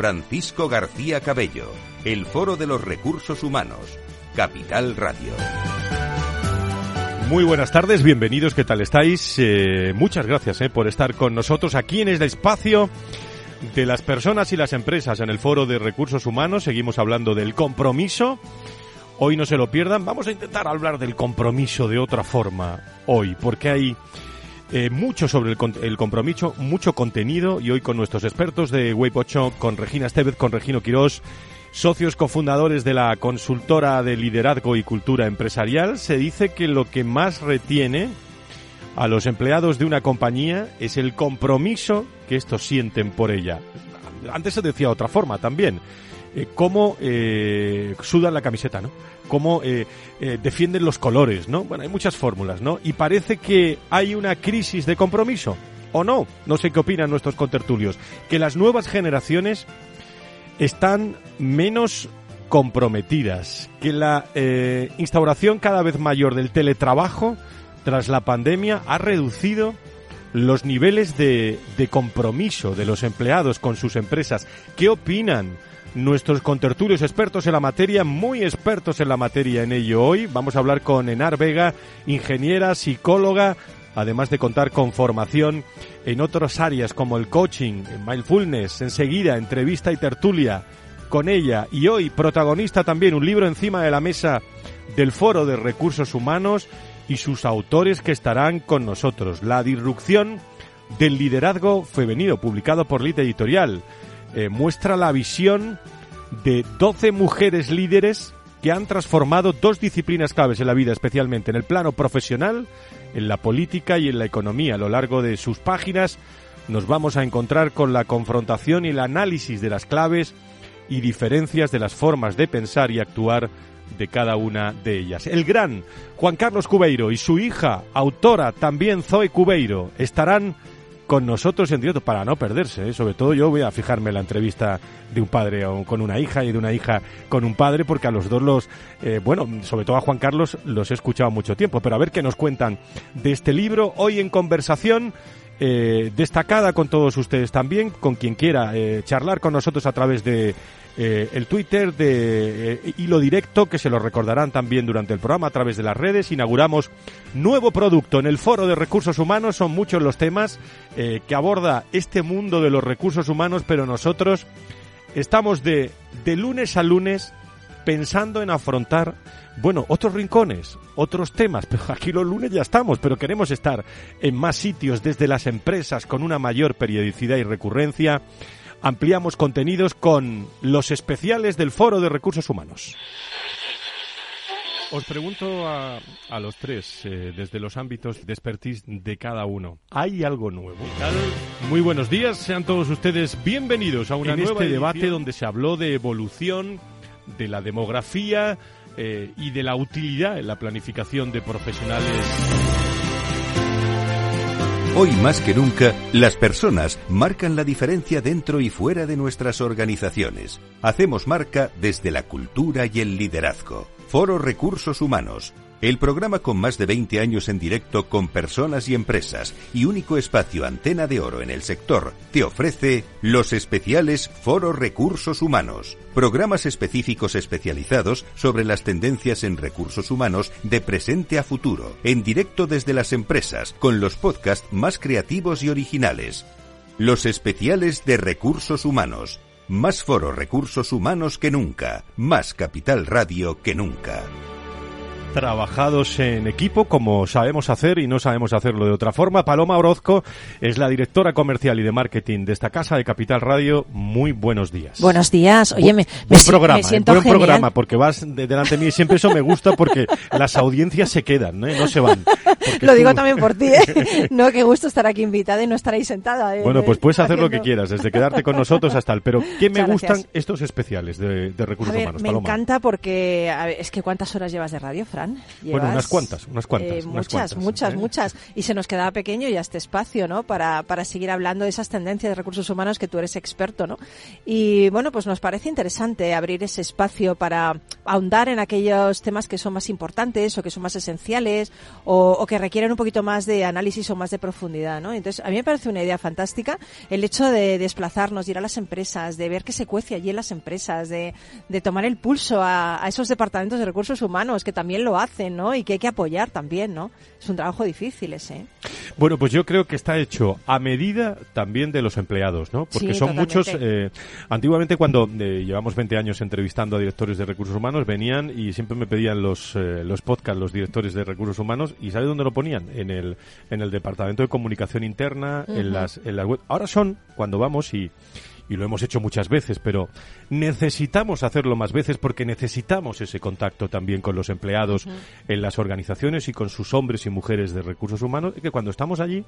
Francisco García Cabello, el Foro de los Recursos Humanos, Capital Radio. Muy buenas tardes, bienvenidos, ¿qué tal estáis? Eh, muchas gracias eh, por estar con nosotros aquí en este espacio de las personas y las empresas en el Foro de Recursos Humanos. Seguimos hablando del compromiso. Hoy no se lo pierdan, vamos a intentar hablar del compromiso de otra forma hoy, porque hay eh, mucho sobre el, compromiso, mucho contenido y hoy con nuestros expertos de 8, con Regina Estevez, con Regino Quirós, socios cofundadores de la consultora de liderazgo y cultura empresarial, se dice que lo que más retiene a los empleados de una compañía es el compromiso que estos sienten por ella. Antes se decía de otra forma también. Eh, cómo eh, sudan la camiseta, ¿no? Cómo eh, eh, defienden los colores, ¿no? Bueno, hay muchas fórmulas, ¿no? Y parece que hay una crisis de compromiso, ¿o no? No sé qué opinan nuestros contertulios. Que las nuevas generaciones están menos comprometidas, que la instauración cada vez mayor del teletrabajo tras la pandemia ha reducido los niveles de, de compromiso de los empleados con sus empresas. ¿Qué opinan? Nuestros contertulios expertos en la materia, muy expertos en la materia en ello hoy. Vamos a hablar con Enar Vega, ingeniera, psicóloga, además de contar con formación en otras áreas como el coaching, mindfulness, enseguida entrevista y tertulia con ella y hoy protagonista también un libro encima de la mesa del Foro de Recursos Humanos y sus autores que estarán con nosotros. La disrupción del liderazgo femenino, publicado por Lite Editorial. Eh, muestra la visión de 12 mujeres líderes que han transformado dos disciplinas claves en la vida, especialmente en el plano profesional, en la política y en la economía. A lo largo de sus páginas nos vamos a encontrar con la confrontación y el análisis de las claves y diferencias de las formas de pensar y actuar de cada una de ellas. El gran Juan Carlos Cubeiro y su hija, autora también Zoe Cubeiro, estarán con nosotros en directo para no perderse. ¿eh? Sobre todo yo voy a fijarme en la entrevista de un padre con una hija y de una hija con un padre, porque a los dos los, eh, bueno, sobre todo a Juan Carlos los he escuchado mucho tiempo. Pero a ver qué nos cuentan de este libro hoy en conversación. Eh, destacada con todos ustedes también, con quien quiera charlar con nosotros a través de eh, el Twitter de eh, Hilo Directo, que se lo recordarán también durante el programa a través de las redes. Inauguramos nuevo producto en el Foro de Recursos Humanos. Son muchos los temas eh, que aborda este mundo de los recursos humanos, pero nosotros estamos de, de lunes a lunes pensando en afrontar, bueno, otros rincones, otros temas, pero aquí los lunes ya estamos, pero queremos estar en más sitios desde las empresas con una mayor periodicidad y recurrencia ampliamos contenidos con los especiales del Foro de Recursos Humanos. Os pregunto a, los tres, eh, desde los ámbitos de expertise de cada uno, ¿hay algo nuevo? Muy buenos días, sean todos ustedes bienvenidos a una en este debate donde se habló de evolución, de la demografía eh, y de la utilidad en la planificación de profesionales Hoy más que nunca, las personas marcan la diferencia dentro y fuera de nuestras organizaciones. Hacemos marca desde la cultura y el liderazgo. Foro Recursos Humanos, el programa con más de 20 años en directo con personas y empresas y único espacio antena de oro en el sector, te ofrece los especiales Foro Recursos Humanos, programas específicos especializados sobre las tendencias en recursos humanos de presente a futuro, en directo desde las empresas, con los podcasts más creativos y originales. Los especiales de recursos humanos. Más foro recursos humanos que nunca. Más capital radio que nunca. Trabajados en equipo como sabemos hacer y no sabemos hacerlo de otra forma. Paloma Orozco es la directora comercial y de marketing de esta casa de Capital Radio. Muy buenos días. Buenos días. Oye, me, buen programa, me siento buen programa porque vas de delante de mí y siempre eso me gusta porque las audiencias se quedan, ¿eh? no se van. Lo digo también por ti, ¿eh? No, qué gusto estar aquí invitada y no estar ahí sentada. ¿eh? Bueno, pues puedes hacer lo que quieras, desde quedarte con nosotros hasta el... Pero ¿qué me gustan estos especiales de, recursos humanos, Me encanta porque es que ¿cuántas horas llevas de radio, Fran? Bueno, unas cuantas, unas cuantas. Eh, muchas, muchas, ¿eh? muchas. Y se nos quedaba pequeño ya este espacio, ¿no? Para, para seguir hablando de esas tendencias de recursos humanos que tú eres experto, ¿no? Y bueno, pues nos parece interesante abrir ese espacio para ahondar en aquellos temas que son más importantes o que son más esenciales o, o que requieren un poquito más de análisis o más de profundidad, ¿no? Entonces, a mí me parece una idea fantástica el hecho de desplazarnos, de ir a las empresas, de ver qué se cuece allí en las empresas, de, de tomar el pulso a, a esos departamentos de recursos humanos que también lo hacen, ¿no? Y que hay que apoyar también, ¿no? Es un trabajo difícil ese. Bueno, pues yo creo que está hecho a medida también de los empleados, ¿no? Porque son muchos. Eh, antiguamente, cuando eh, llevamos 20 años entrevistando a directores de recursos humanos, venían y siempre me pedían los, eh, los podcasts, los directores de recursos humanos, y ¿sabe dónde lo ponían? En el, en el departamento de comunicación interna, en, las, en las web. Ahora son cuando vamos y y lo hemos hecho muchas veces, pero necesitamos hacerlo más veces porque necesitamos ese contacto también con los empleados en las organizaciones y con sus hombres y mujeres de recursos humanos, que cuando estamos allí,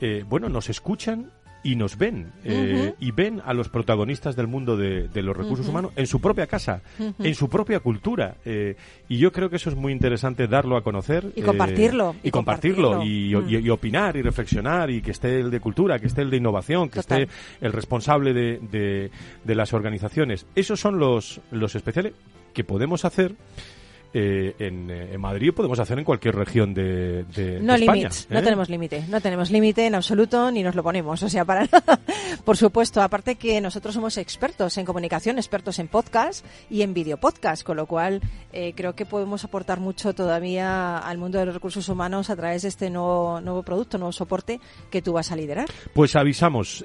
eh, bueno, nos escuchan y nos ven eh, y ven a los protagonistas del mundo de, los recursos humanos en su propia casa, en su propia cultura. Eh, y yo creo que eso es muy interesante darlo a conocer. Y compartirlo. Y, compartirlo. Y, opinar y reflexionar y que esté el de cultura, que esté el de innovación, que esté el responsable de, de, las organizaciones. Esos son los, los especiales que podemos hacer eh, eh, en, Madrid podemos hacer en cualquier región de, de, no España. No ¿eh? tenemos límite, no tenemos límite en absoluto ni nos lo ponemos, o sea, para nada. Por supuesto, aparte que nosotros somos expertos en comunicación, expertos en podcast y en videopodcast, con lo cual creo que podemos aportar mucho todavía al mundo de los recursos humanos a través de este nuevo, nuevo producto, nuevo soporte que tú vas a liderar. Pues avisamos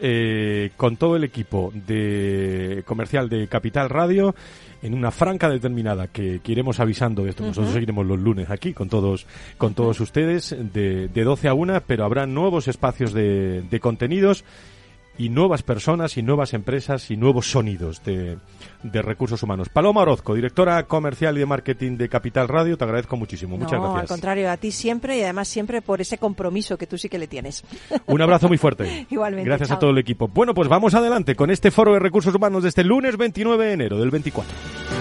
con todo el equipo de comercial de Capital Radio en una franca determinada que, que iremos avisando de esto. Nosotros seguiremos los lunes aquí con todos, con todos ustedes de, de 12 a 1, pero habrá nuevos espacios de, de contenidos y nuevas personas y nuevas empresas y nuevos sonidos de, de, recursos humanos. Paloma Orozco, directora comercial y de marketing de Capital Radio, te agradezco muchísimo. Muchas no, gracias. al contrario, a ti siempre y además siempre por ese compromiso que tú sí que le tienes. Un abrazo muy fuerte. Igualmente. Gracias a todo el equipo. Bueno, pues vamos adelante con este foro de recursos humanos de este lunes 29 de enero del 24.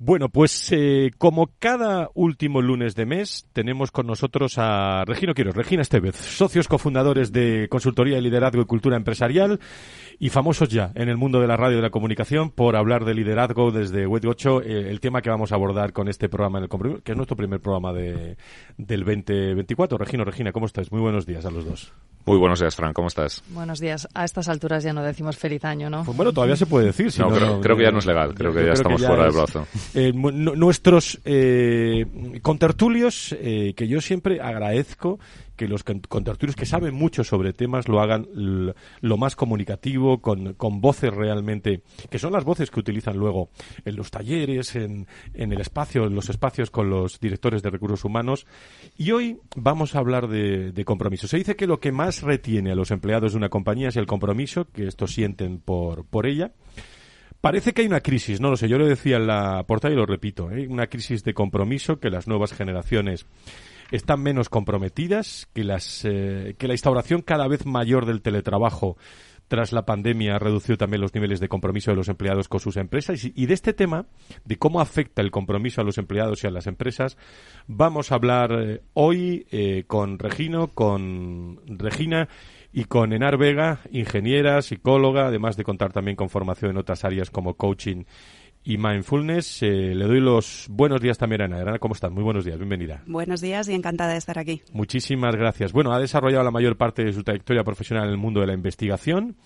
Bueno, pues eh, como cada último lunes de mes, tenemos con nosotros a Regino Quiero, Regina Estevez, socios cofundadores de Consultoría de Liderazgo y Cultura Empresarial y famosos ya en el mundo de la radio y de la comunicación por hablar de liderazgo desde Web 8, eh, el tema que vamos a abordar con este programa en el que es nuestro primer programa de, del 2024. Regino, Regina, ¿cómo estás? Muy buenos días a los dos. Muy buenos días, Fran, ¿cómo estás? Buenos días. A estas alturas ya no decimos feliz año, ¿no? Pues bueno, todavía se puede decir. no, creo, que ya no es legal, creo que ya estamos fuera del brazo. Eh, nuestros eh, contertulios, eh, que yo siempre agradezco que los contertulios que saben mucho sobre temas lo hagan lo más comunicativo, con, con, voces realmente, que son las voces que utilizan luego en los talleres, en, en el espacio, en los espacios con los directores de recursos humanos. Y hoy vamos a hablar de, compromiso. Se dice que lo que más retiene a los empleados de una compañía es el compromiso que estos sienten por, por ella. Parece que hay una crisis, no lo sé, yo lo decía en la portada y lo repito, ¿eh? una crisis de compromiso que las nuevas generaciones están menos comprometidas, que, las, eh, que la instauración cada vez mayor del teletrabajo tras la pandemia ha reducido también los niveles de compromiso de los empleados con sus empresas. Y, de este tema, de cómo afecta el compromiso a los empleados y a las empresas, vamos a hablar eh, hoy eh, con Regino, con Regina y con Enar Vega, ingeniera, psicóloga, además de contar también con formación en otras áreas como coaching y mindfulness. Eh, le doy los buenos días también a Ana. Ana, ¿cómo estás? Muy buenos días, bienvenida. Buenos días y encantada de estar aquí. Muchísimas gracias. Bueno, ha desarrollado la mayor parte de su trayectoria profesional en el mundo de la investigación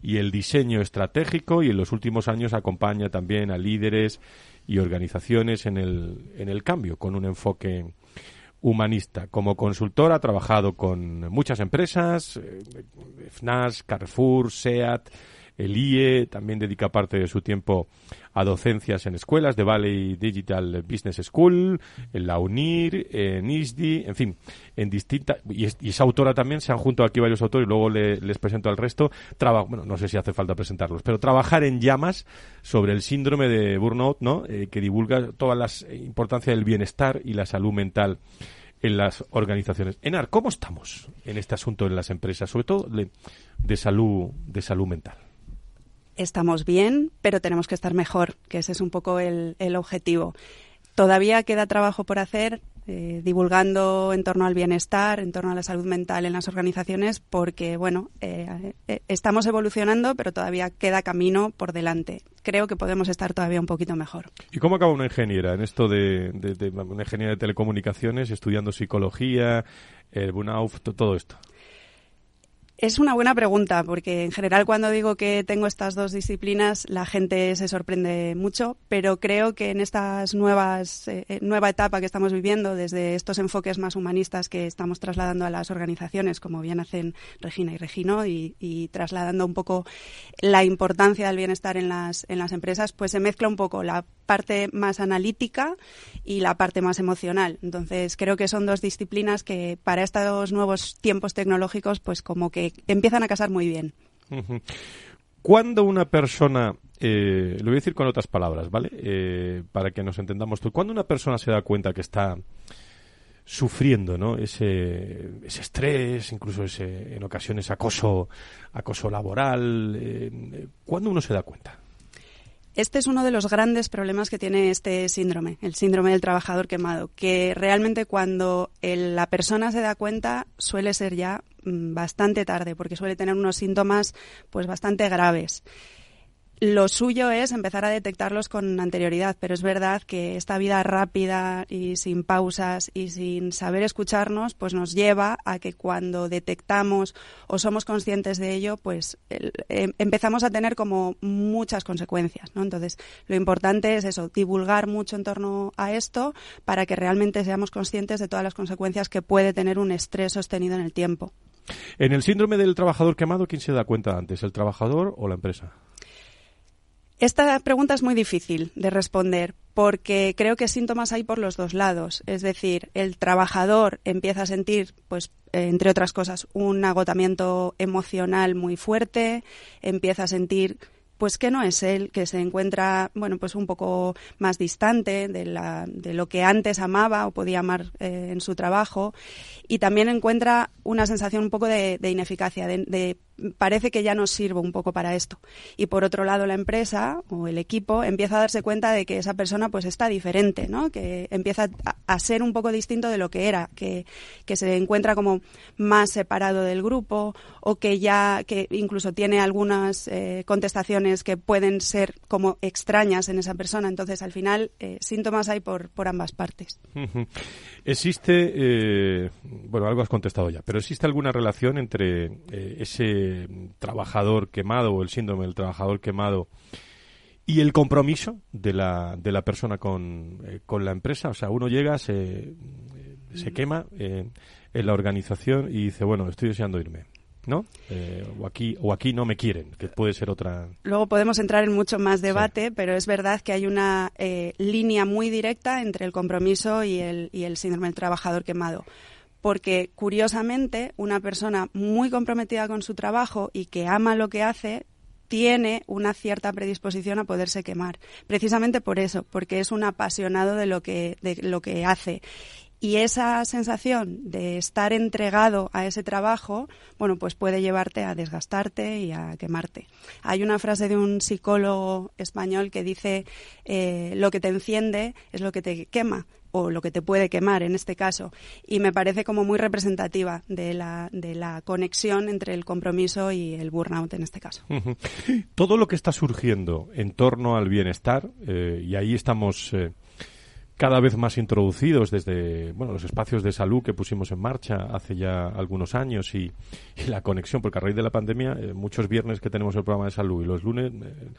y el diseño estratégico y en los últimos años acompaña también a líderes y organizaciones en el, en el cambio con un enfoque humanista. Como consultor ha trabajado con muchas empresas, eh, FNAS, Carrefour, SEAT, el IE también dedica parte de su tiempo a docencias en escuelas de Valley Digital Business School, en la UNIR, en ISDI, en fin, en distintas. Y, es, autora también, se han junto aquí varios autores y luego les presento al resto. bueno, no sé si hace falta presentarlos, pero trabajar en llamas sobre el síndrome de burnout, ¿no? Eh, que divulga toda la importancia del bienestar y la salud mental en las organizaciones. Enar, ¿cómo estamos en este asunto en las empresas, sobre todo de salud, de salud mental? Estamos bien, pero tenemos que estar mejor, que ese es un poco el, objetivo. Todavía queda trabajo por hacer eh, divulgando en torno al bienestar, en torno a la salud mental en las organizaciones, porque, bueno, eh, eh, estamos evolucionando, pero todavía queda camino por delante. Creo que podemos estar todavía un poquito mejor. ¿Y cómo acaba una ingeniera en esto de, una ingeniera de telecomunicaciones, estudiando psicología, el burnout, todo esto? Es una buena pregunta, porque en general cuando digo que tengo estas dos disciplinas, la gente se sorprende mucho, pero creo que en eh, eh, nueva etapa que estamos viviendo, desde estos enfoques más humanistas que estamos trasladando a las organizaciones, como bien hacen Regina y Regino, y, y trasladando un poco la importancia del bienestar en las, en las empresas, pues se mezcla un poco la parte más analítica y la parte más emocional. Entonces, creo que son dos disciplinas que para estos nuevos tiempos tecnológicos, pues como que empiezan a casar muy bien. Cuando una persona, eh, lo voy a decir con otras palabras, ¿vale? Eh, para que nos entendamos tú, cuando una persona se da cuenta que está sufriendo ¿no? ese, ese estrés, incluso ese, en ocasiones acoso, acoso laboral, eh, ¿cuándo uno se da cuenta? Este es uno de los grandes problemas que tiene este síndrome, el síndrome del trabajador quemado, que realmente cuando la persona se da cuenta suele ser ya bastante tarde, porque suele tener unos síntomas pues bastante graves. Lo suyo es empezar a detectarlos con anterioridad, pero es verdad que esta vida rápida y sin pausas y sin saber escucharnos, pues nos lleva a que cuando detectamos o somos conscientes de ello, pues em, empezamos a tener como muchas consecuencias. Entonces, lo importante es eso, divulgar mucho en torno a esto para que realmente seamos conscientes de todas las consecuencias que puede tener un estrés sostenido en el tiempo. En el síndrome del trabajador quemado, ¿quién se da cuenta antes, el trabajador o la empresa? Esta pregunta es muy difícil de responder porque creo que síntomas hay por los dos lados. Es decir, el trabajador empieza a sentir, pues, entre otras cosas, un agotamiento emocional muy fuerte, empieza a sentir pues que no es él, que se encuentra, bueno, pues un poco más distante de, la, de lo que antes amaba o podía amar eh, en su trabajo. Y también encuentra una sensación un poco de, ineficacia, de, parece que ya no sirvo un poco para esto. Y por otro lado, la empresa o el equipo empieza a darse cuenta de que esa persona pues está diferente, ¿no? Que empieza a, ser un poco distinto de lo que era, que, que, se encuentra como más separado del grupo o que ya, que incluso tiene algunas eh, contestaciones que pueden ser como extrañas en esa persona. Entonces, al final, eh, síntomas hay por, por ambas partes. Existe, eh, bueno, algo has contestado ya, pero ¿existe alguna relación entre ese trabajador quemado o el síndrome del trabajador quemado y el compromiso de la, de la persona con, eh, con la empresa. O sea, uno llega, se, se quema eh, en la organización y dice, bueno, estoy deseando irme. ¿No? Eh, o aquí o aquí no me quieren, que puede ser otra. Luego podemos entrar en mucho más debate, pero es verdad que hay una línea muy directa entre el compromiso y el, y el síndrome del trabajador quemado porque curiosamente una persona muy comprometida con su trabajo y que ama lo que hace tiene una cierta predisposición a poderse quemar, precisamente por eso, porque es un apasionado de lo que de lo que hace Y esa sensación de estar entregado a ese trabajo, bueno, pues puede llevarte a desgastarte y a quemarte. Hay una frase de un psicólogo español que dice, eh, lo que te enciende es lo que te quema o lo que te puede quemar en este caso. Y me parece como muy representativa de la, de la conexión entre el compromiso y el burnout en este caso. Todo lo que está surgiendo en torno al bienestar, eh, y ahí estamos eh, cada vez más introducidos desde bueno, los espacios de salud que pusimos en marcha hace ya algunos años y, la conexión, porque a raíz de la pandemia, eh, muchos viernes que tenemos el programa de salud y los lunes, eh,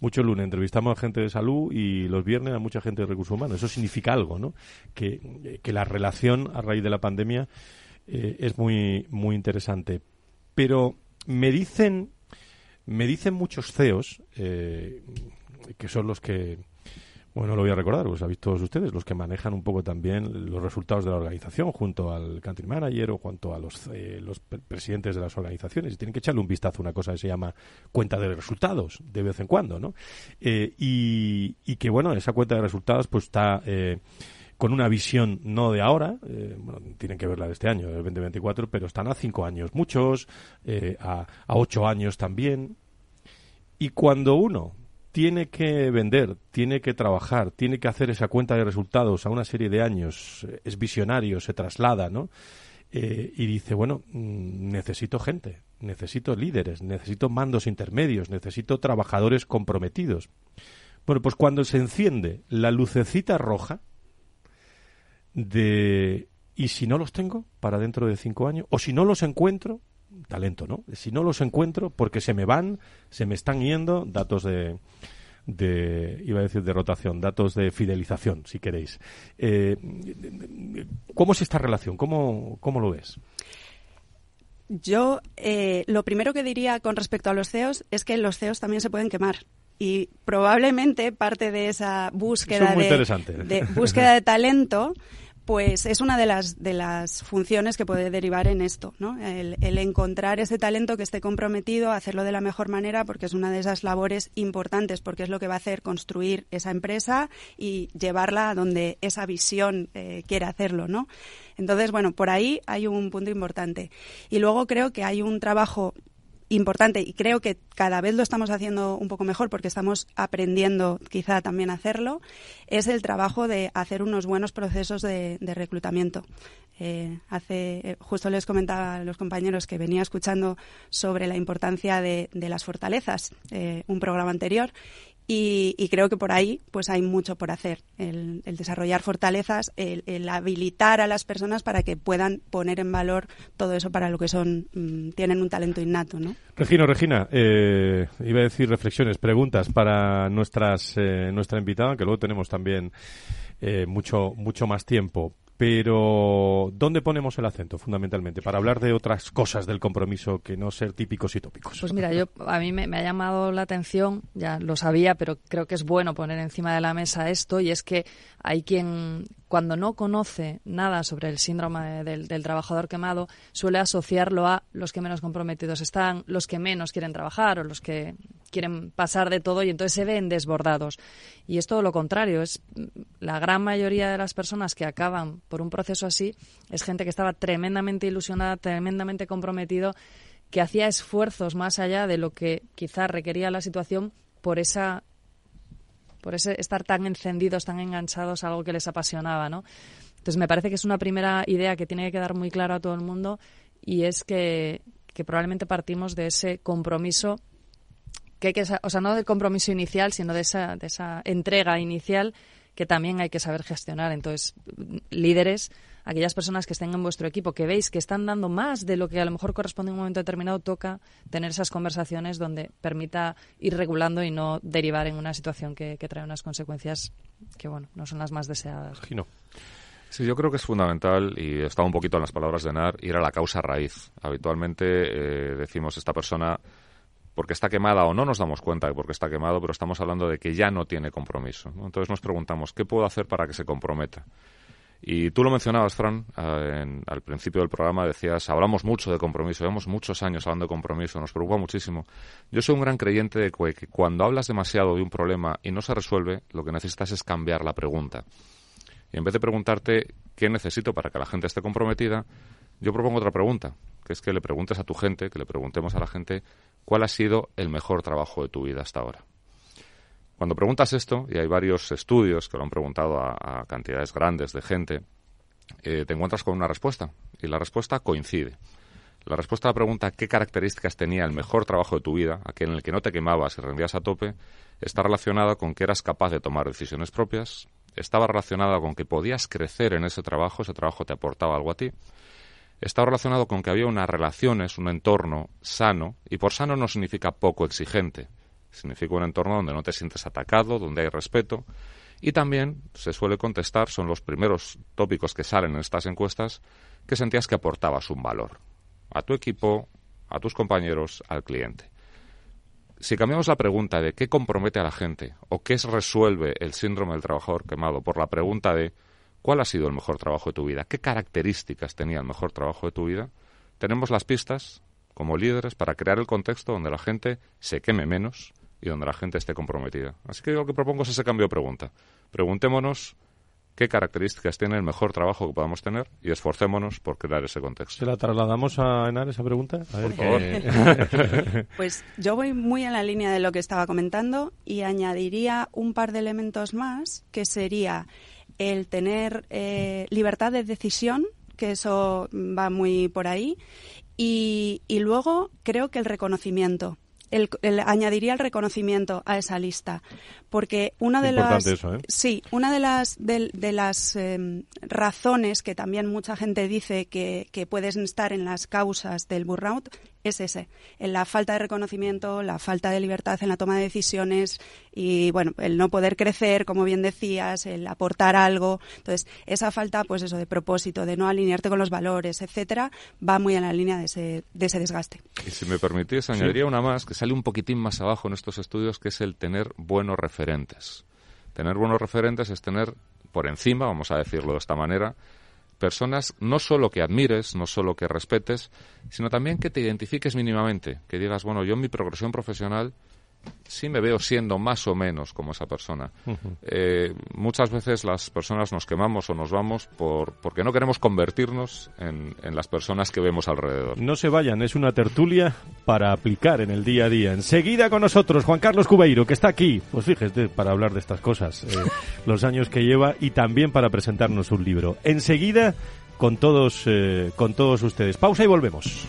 muchos lunes entrevistamos a gente de salud y los viernes a mucha gente de recursos humanos. Eso significa algo, ¿no? Que, que la relación a raíz de la pandemia eh, es muy, muy interesante. Pero me dicen, me dicen muchos CEOs, que son los que bueno, lo voy a recordar, pues habéis todos ustedes, los que manejan un poco también los resultados de la organización junto al country manager o junto a los, eh, los presidentes de las organizaciones. Y tienen que echarle un vistazo a una cosa que se llama cuenta de resultados de vez en cuando, ¿no? Eh, y, y, que, bueno, esa cuenta de resultados pues está... Eh, con una visión no de ahora, bueno, tienen que verla de este año, del 2024, pero están a cinco años muchos, a, a ocho años también. Y cuando uno tiene que vender, tiene que trabajar, tiene que hacer esa cuenta de resultados a una serie de años, eh, es visionario, se traslada, ¿no? Eh, y dice, bueno, mm, necesito gente, necesito líderes, necesito mandos intermedios, necesito trabajadores comprometidos. Bueno, pues cuando se enciende la lucecita roja de ¿y si no los tengo para dentro de cinco años? ¿O si no los encuentro? Talento, ¿no? Si no los encuentro, porque se me van, se me están yendo datos de, de iba a decir de rotación, datos de fidelización, si queréis. Eh, ¿Cómo es esta relación? ¿Cómo, cómo lo ves? Yo eh, lo primero que diría con respecto a los CEOs es que los CEOs también se pueden quemar y probablemente parte de esa búsqueda de, búsqueda de talento pues es una de las, de las funciones que puede derivar en esto, ¿no? El, encontrar ese talento que esté comprometido, hacerlo de la mejor manera, porque es una de esas labores importantes, porque es lo que va a hacer construir esa empresa y llevarla a donde esa visión eh, quiere hacerlo, ¿no? Entonces, bueno, por ahí hay un punto importante. Y luego creo que hay un trabajo importante y creo que cada vez lo estamos haciendo un poco mejor porque estamos aprendiendo quizá también a hacerlo, es el trabajo de hacer unos buenos procesos de, reclutamiento. Eh, hace, eh, justo les comentaba a los compañeros que venía escuchando sobre la importancia de, las fortalezas, eh, un programa anterior, y, creo que por ahí pues hay mucho por hacer. El, desarrollar fortalezas, el, habilitar a las personas para que puedan poner en valor todo eso para lo que son, mm, tienen un talento innato, ¿no? Regino, Regina, eh, iba a decir reflexiones, preguntas para nuestras, eh, nuestra invitada, que luego tenemos también eh, mucho, mucho más tiempo. Pero, ¿dónde ponemos el acento fundamentalmente para hablar de otras cosas del compromiso que no ser típicos y tópicos? Pues mira, yo a mí me, ha llamado la atención, ya lo sabía, pero creo que es bueno poner encima de la mesa esto y es que hay quien cuando no conoce nada sobre el síndrome del, del, trabajador quemado, suele asociarlo a los que menos comprometidos están, los que menos quieren trabajar o los que quieren pasar de todo y entonces se ven desbordados. Y es todo lo contrario, es la gran mayoría de las personas que acaban por un proceso así es gente que estaba tremendamente ilusionada, tremendamente comprometido, que hacía esfuerzos más allá de lo que quizás requería la situación por esa por ese estar tan encendidos, tan enganchados a algo que les apasionaba, ¿no? Entonces me parece que es una primera idea que tiene que quedar muy clara a todo el mundo y es que, que probablemente partimos de ese compromiso que que, o sea, no del compromiso inicial, sino de esa, de esa entrega inicial que también hay que saber gestionar. Entonces, líderes, aquellas personas que estén en vuestro equipo, que veis que están dando más de lo que a lo mejor corresponde en un momento determinado, toca tener esas conversaciones donde permita ir regulando y no derivar en una situación que, trae unas consecuencias que, bueno, no son las más deseadas. Sí, yo creo que es fundamental, y está un poquito en las palabras de NAR, ir a la causa raíz. Habitualmente eh, decimos, esta persona porque está quemada o no nos damos cuenta de porque está quemado, pero estamos hablando de que ya no tiene compromiso. Entonces nos preguntamos, ¿qué puedo hacer para que se comprometa? Y tú lo mencionabas, Fran, al principio del programa decías, hablamos mucho de compromiso, llevamos muchos años hablando de compromiso, nos preocupa muchísimo. Yo soy un gran creyente de que cuando hablas demasiado de un problema y no se resuelve, lo que necesitas es cambiar la pregunta. Y en vez de preguntarte qué necesito para que la gente esté comprometida, yo propongo otra pregunta, que es que le preguntes a tu gente, que le preguntemos a la gente cuál ha sido el mejor trabajo de tu vida hasta ahora. Cuando preguntas esto, y hay varios estudios que lo han preguntado a, cantidades grandes de gente, eh, te encuentras con una respuesta, y la respuesta coincide. La respuesta a la pregunta qué características tenía el mejor trabajo de tu vida, aquel en el que no te quemabas y rendías a tope, está relacionada con que eras capaz de tomar decisiones propias, estaba relacionada con que podías crecer en ese trabajo, ese trabajo te aportaba algo a ti, estaba relacionado con que había unas relaciones, un entorno sano, y por sano no significa poco exigente, significa un entorno donde no te sientes atacado, donde hay respeto, y también se suele contestar, son los primeros tópicos que salen en estas encuestas, que sentías que aportabas un valor a tu equipo, a tus compañeros, al cliente. Si cambiamos la pregunta de qué compromete a la gente o qué resuelve el síndrome del trabajador quemado por la pregunta de cuál ha sido el mejor trabajo de tu vida, qué características tenía el mejor trabajo de tu vida, tenemos las pistas como líderes para crear el contexto donde la gente se queme menos y donde la gente esté comprometida. Así que lo que propongo es ese cambio de pregunta. Preguntémonos qué características tiene el mejor trabajo que podamos tener y esforcémonos por crear ese contexto. ¿Se la trasladamos a Enar esa pregunta? A ver, qué... pues yo voy muy en la línea de lo que estaba comentando y añadiría un par de elementos más, que sería el tener eh, libertad de decisión, que eso va muy por ahí, y, y luego creo que el reconocimiento el, añadiría el reconocimiento a esa lista, porque una de las ¿eh? sí, una de las de, las em, razones que también mucha gente dice que, que pueden estar en las causas del burnout es ese, en la falta de reconocimiento, la falta de libertad en la toma de decisiones y, bueno, el no poder crecer, como bien decías, el aportar algo. Entonces, esa falta, pues eso, de propósito, de no alinearte con los valores, etcétera, va muy en la línea de ese, de ese desgaste. Y si me permitís, añadiría una más que sale un poquitín más abajo en estos estudios, que es el tener buenos referentes. Tener buenos referentes es tener por encima, vamos a decirlo de esta manera, personas no solo que admires, no solo que respetes, sino también que te identifiques mínimamente, que digas, bueno, yo en mi progresión profesional sí me veo siendo más o menos como esa persona. Eh, muchas veces las personas nos quemamos o nos vamos por, porque no queremos convertirnos en, en, las personas que vemos alrededor. No se vayan, es una tertulia para aplicar en el día a día. Enseguida con nosotros Juan Carlos Cubeiro, que está aquí, pues fíjese, para hablar de estas cosas, eh, los años que lleva y también para presentarnos un libro. Enseguida con todos, eh, con todos ustedes. Pausa y volvemos.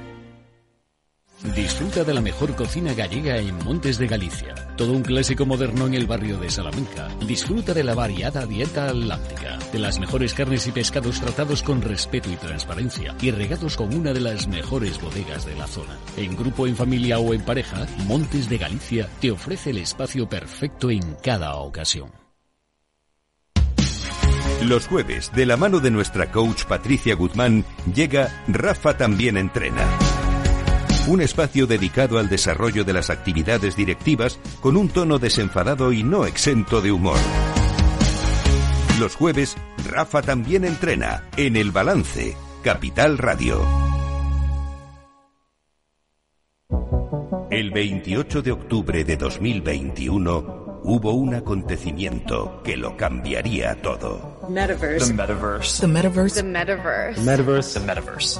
Disfruta de la mejor cocina gallega en Montes de Galicia. Todo un clásico moderno en el barrio de Salamanca. Disfruta de la variada dieta atlántica, de las mejores carnes y pescados tratados con respeto y transparencia y regados con una de las mejores bodegas de la zona. En grupo, en familia o en pareja, Montes de Galicia te ofrece el espacio perfecto en cada ocasión. Los jueves, de la mano de nuestra coach Patricia Guzmán, llega Rafa también entrena un espacio dedicado al desarrollo de las actividades directivas con un tono desenfadado y no exento de humor. Los jueves, Rafa también entrena en El Balance, Capital Radio. El 28 de octubre de 2021 hubo un acontecimiento que lo cambiaría todo. Metaverse. The metaverse. The metaverse. The metaverse. The metaverse. The metaverse.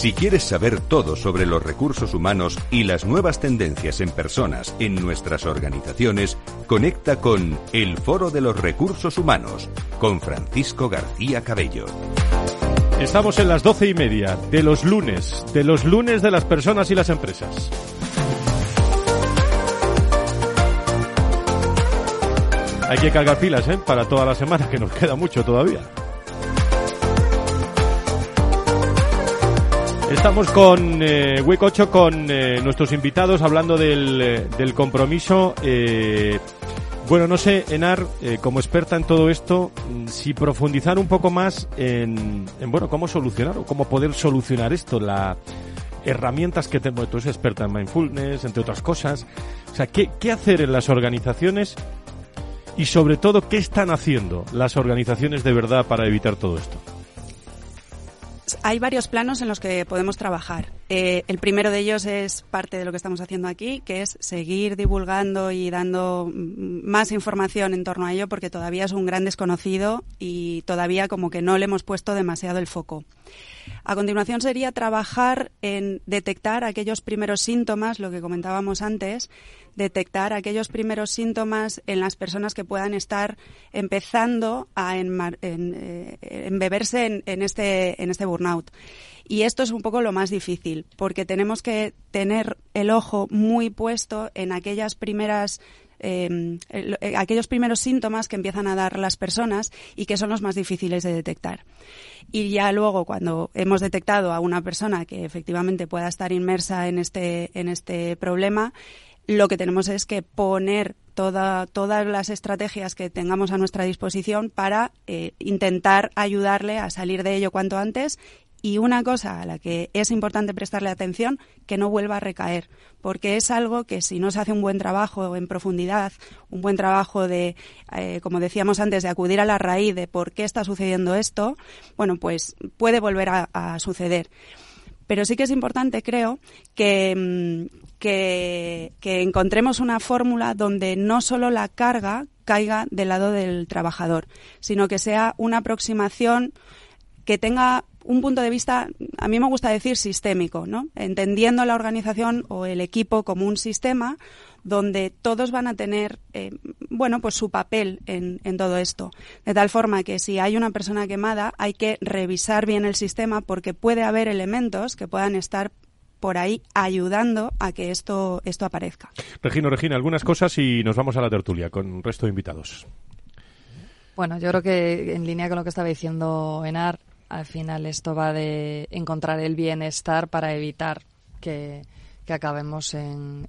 Si quieres saber todo sobre los recursos humanos y las nuevas tendencias en personas en nuestras organizaciones, conecta con El Foro de los Recursos Humanos con Francisco García Cabello. Estamos en las doce y media de los lunes, de los lunes de las personas y las empresas. Hay que cargar pilas, ¿eh? Para toda la semana, que nos queda mucho todavía. Estamos con eh, Week 8 con eh, nuestros invitados hablando del, eh, del compromiso. Eh, bueno, no sé, Enar, eh, como experta en todo esto, mm, si profundizar un poco más en, en, bueno, cómo solucionar o cómo poder solucionar esto, las herramientas que tenemos. Tú eres experta en mindfulness, entre otras cosas. O sea, ¿qué, qué hacer en las organizaciones y sobre todo qué están haciendo las organizaciones de verdad para evitar todo esto? Hay varios planos en los que podemos trabajar. Eh, el primero de ellos es parte de lo que estamos haciendo aquí, que es seguir divulgando y dando más información en torno a ello, porque todavía es un gran desconocido y todavía como que no le hemos puesto demasiado el foco. A continuación sería trabajar en detectar aquellos primeros síntomas, lo que comentábamos antes, detectar aquellos primeros síntomas en las personas que puedan estar empezando a eh, embeberse este, en este burnout. Y esto es un poco lo más difícil, porque tenemos que tener el ojo muy puesto en aquellas primeras eh, aquellos primeros síntomas que empiezan a dar las personas y que son los más difíciles de detectar. Y ya luego, cuando hemos detectado a una persona que efectivamente pueda estar inmersa en este, en este problema, lo que tenemos es que poner toda, todas las estrategias que tengamos a nuestra disposición para eh, intentar ayudarle a salir de ello cuanto antes y una cosa a la que es importante prestarle atención, que no vuelva a recaer, porque es algo que si no se hace un buen trabajo en profundidad, un buen trabajo de, eh, como decíamos antes, de acudir a la raíz de por qué está sucediendo esto, bueno, pues puede volver a, suceder. Pero sí que es importante, creo, que, mm, que, que encontremos una fórmula donde no solo la carga caiga del lado del trabajador, sino que sea una aproximación que tenga un punto de vista, a mí me gusta decir sistémico, ¿no? Entendiendo la organización o el equipo como un sistema donde todos van a tener, eh, bueno, pues su papel en, en, todo esto. De tal forma que si hay una persona quemada, hay que revisar bien el sistema porque puede haber elementos que puedan estar por ahí ayudando a que esto, esto aparezca. Regino, Regina, algunas cosas y nos vamos a la tertulia con un resto de invitados. Bueno, yo creo que en línea con lo que estaba diciendo Enar, al final esto va de encontrar el bienestar para evitar que, acabemos en,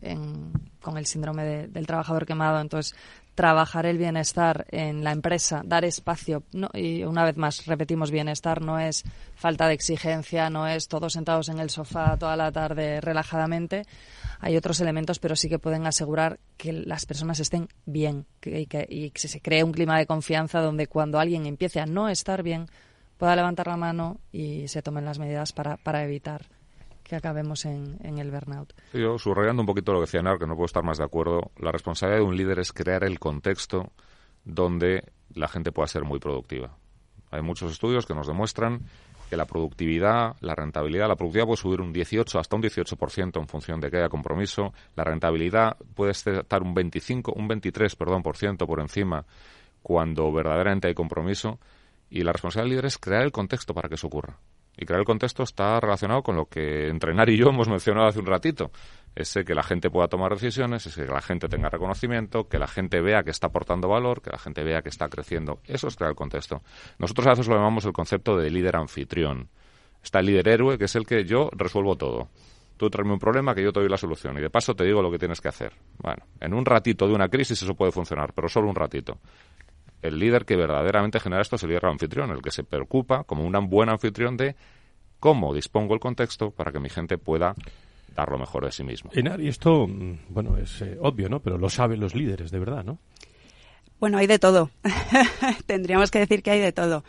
con el síndrome de, del trabajador quemado. Entonces, trabajar el bienestar en la empresa, dar espacio, no, y una vez más repetimos, bienestar no es falta de exigencia, no es todos sentados en el sofá toda la tarde relajadamente. Hay otros elementos, pero sí que pueden asegurar que las personas estén bien y, que, y que se cree un clima de confianza donde cuando alguien empiece a no estar bien, pueda levantar la mano y se tomen las medidas para, para evitar que acabemos en, en el burnout. Yo, subrayando un poquito lo que decía Nar, que no puedo estar más de acuerdo, la responsabilidad de un líder es crear el contexto donde la gente pueda ser muy productiva. Hay muchos estudios que nos demuestran que la productividad, la rentabilidad, la productividad puede subir un 18 hasta un 18% en función de que haya compromiso, la rentabilidad puede estar un 25, un 23, perdón, por ciento por encima cuando verdaderamente hay compromiso y la responsabilidad del líder es crear el contexto para que eso ocurra. Y crear el contexto está relacionado con lo que Entrenar y yo hemos mencionado hace un ratito. ese que la gente pueda tomar decisiones, ese que la gente tenga reconocimiento, que la gente vea que está aportando valor, que la gente vea que está creciendo. Eso es crear el contexto. Nosotros a veces lo llamamos el concepto de líder anfitrión. Está el líder héroe, que es el que yo resuelvo todo. Tú tráeme un problema que yo te doy la solución y de paso te digo lo que tienes que hacer. Bueno, en un ratito de una crisis eso puede funcionar, pero solo un ratito. El líder que verdaderamente genera esto es el líder anfitrión, el que se preocupa como un buen anfitrión de cómo dispongo el contexto para que mi gente pueda dar lo mejor de sí mismo. y esto, mm, bueno, es eh, obvio, ¿no? Pero lo saben los líderes, de verdad, ¿no? Bueno, hay de todo. Tendríamos que decir que hay de todo.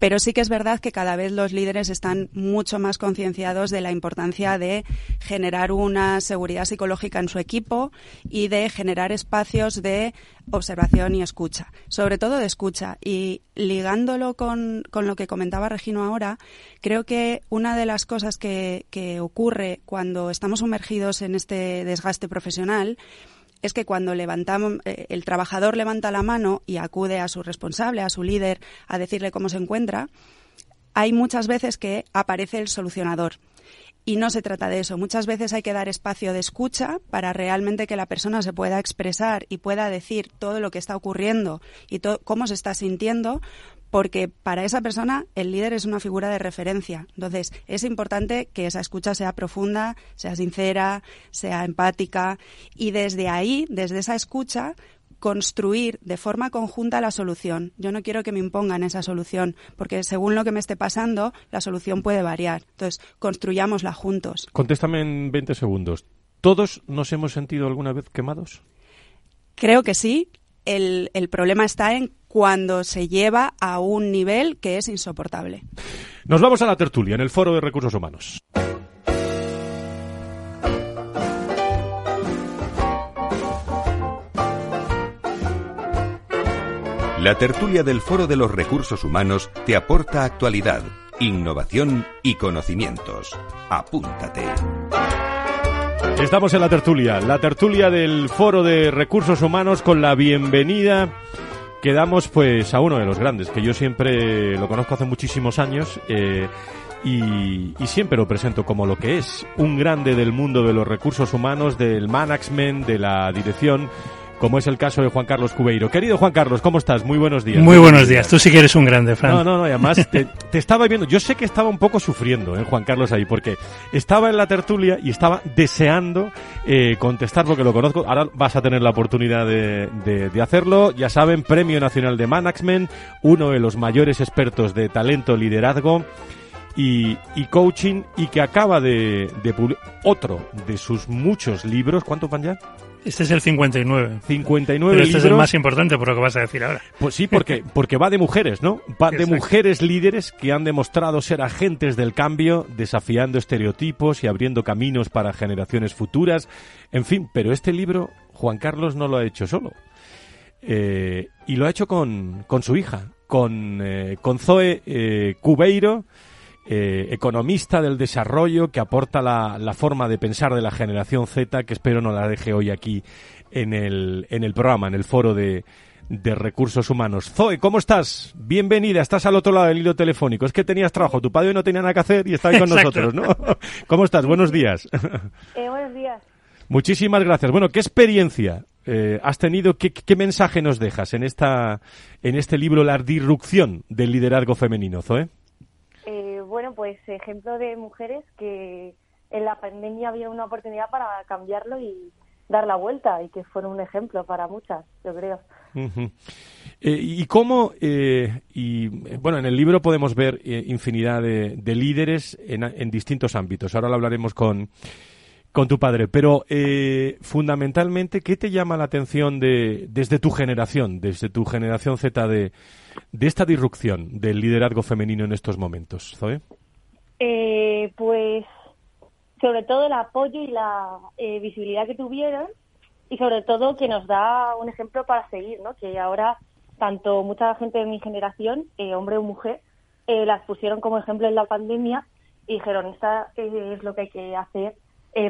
Pero sí que es verdad que cada vez los líderes están mucho más concienciados de la importancia de generar una seguridad psicológica en su equipo y de generar espacios de observación y escucha, sobre todo de escucha. Y ligándolo con, con lo que comentaba Regino ahora, creo que una de las cosas que, que ocurre cuando estamos sumergidos en este desgaste profesional es que cuando levantamos, eh, el trabajador levanta la mano y acude a su responsable, a su líder, a decirle cómo se encuentra, hay muchas veces que aparece el solucionador. Y no se trata de eso. Muchas veces hay que dar espacio de escucha para realmente que la persona se pueda expresar y pueda decir todo lo que está ocurriendo y cómo se está sintiendo, porque para esa persona el líder es una figura de referencia. Entonces, es importante que esa escucha sea profunda, sea sincera, sea empática y desde ahí, desde esa escucha, construir de forma conjunta la solución. Yo no quiero que me impongan esa solución, porque según lo que me esté pasando, la solución puede variar. Entonces, construyámosla juntos. Contéstame en 20 segundos. ¿Todos nos hemos sentido alguna vez quemados? Creo que sí. El, el problema está en cuando se lleva a un nivel que es insoportable. Nos vamos a la tertulia en el Foro de Recursos Humanos. La tertulia del Foro de los Recursos Humanos te aporta actualidad, innovación y conocimientos. Apúntate. Estamos en la tertulia, la tertulia del Foro de Recursos Humanos con la bienvenida quedamos pues a uno de los grandes, que yo siempre lo conozco hace muchísimos años eh, y, y, siempre lo presento como lo que es, un grande del mundo de los recursos humanos, del management, de la dirección como es el caso de Juan Carlos Cubeiro. Querido Juan Carlos, ¿cómo estás? Muy buenos días. Muy buenos días. Tú sí que eres un grande, Fran. No, no, no. además, te, estaba viendo. Yo sé que estaba un poco sufriendo, ¿eh, Juan Carlos, ahí, porque estaba en la tertulia y estaba deseando eh, contestar, porque lo conozco. Ahora vas a tener la oportunidad de, de, hacerlo. Ya saben, Premio Nacional de Management, uno de los mayores expertos de talento, liderazgo. Y, y, coaching y que acaba de, de publicar otro de sus muchos libros. ¿Cuántos van ya? Este es el 59. 59 Pero este es el más importante por lo que vas a decir ahora. Pues sí, porque, porque va de mujeres, ¿no? Va de mujeres líderes que han demostrado ser agentes del cambio, desafiando estereotipos y abriendo caminos para generaciones futuras. En fin, pero este libro Juan Carlos no lo ha hecho solo. Eh, y lo ha hecho con, con su hija, con, eh, con Zoe eh, Cubeiro, eh, economista del desarrollo que aporta la, la, forma de pensar de la generación Z, que espero no la deje hoy aquí en el, en el programa, en el foro de, de recursos humanos. Zoe, ¿cómo estás? Bienvenida, estás al otro lado del hilo telefónico. Es que tenías trabajo, tu padre no tenía nada que hacer y está ahí con nosotros, ¿no? ¿Cómo estás? Buenos días. Eh, buenos días. Muchísimas gracias. Bueno, ¿qué experiencia eh, has tenido? ¿qué, ¿Qué mensaje nos dejas en, esta, en este libro La disrupción del liderazgo femenino, Zoe? Bueno, pues ejemplo de mujeres que en la pandemia había una oportunidad para cambiarlo y dar la vuelta y que fueron un ejemplo para muchas, yo creo. Eh, ¿Y cómo, eh, bueno, en el libro podemos ver eh, infinidad de, de líderes en, en, distintos ámbitos. Ahora lo hablaremos con, con tu padre, pero fundamentalmente, ¿qué te llama la atención de, desde tu generación, desde tu generación Z de, de esta disrupción del liderazgo femenino en estos momentos, Zoe? Eh, pues sobre todo el apoyo y la eh, visibilidad que tuvieron y sobre todo que nos da un ejemplo para seguir, ¿no? Que ahora tanto mucha gente de mi generación, eh, hombre o mujer, eh, las pusieron como ejemplo en la pandemia y dijeron, esta es lo que hay que hacer